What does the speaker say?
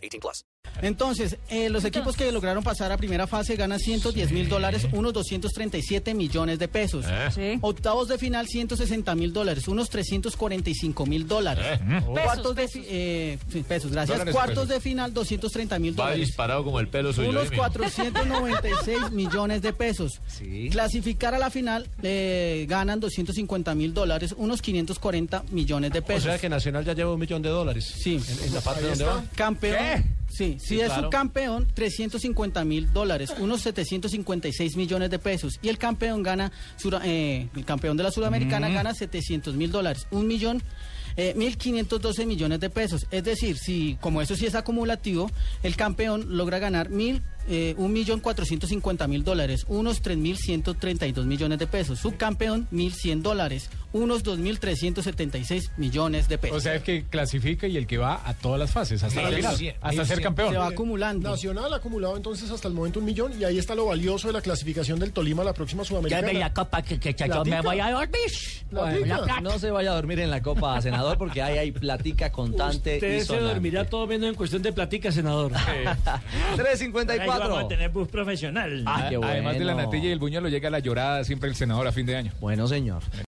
18 plus. Entonces, eh, los equipos que lograron pasar a primera fase ganan 110 mil dólares, unos 237 millones de pesos. Sí. Octavos de final, 160 mil dólares, unos 345 mil dólares. Cuartos de eh, sí, pesos, gracias. Dólares o Cuartos pesos. de final, 230 mil Va dólares. disparado como el pelo suyo. Unos Jimmy. 496 millones de pesos. Clasificar a la final eh, ganan 250 mil dólares, unos 540 millones de O pesos. sea que Nacional ya lleva un millón de dólares. Sí. En, en la parte donde va. Campeón. Sí, si Sí, es claro. subcampeón, 350 mil dólares, unos 756 millones de pesos. Y el campeón gana, sura- eh, el campeón de la Sudamericana gana 700 mil dólares, un millón, eh, 1.512 millones de pesos. Es decir, si como eso sí es acumulativo, el campeón logra ganar mil, eh, un millón 450 mil dólares, unos 3.132 millones de pesos. Subcampeón, 1.100 dólares, unos 2.376 millones de pesos. O sea, el que clasifica y el que va a todas las fases, hasta la final, hasta ser Se campeón. va acumulando. Nacional ha acumulado entonces hasta el momento un millón y ahí está lo valioso de la clasificación del Tolima a la próxima Sudamericana. copa que, que yo me voy a dormir. No se vaya a dormir en la copa, senador, porque ahí hay platica constante y Usted se sonante. dormirá todo menos en cuestión de platica, senador. Ahí vamos a 354. tener bus profesional. Ah, qué Además de la bueno. natilla y el buñuelo, llega la llorada siempre el senador a fin de año. Bueno, señor.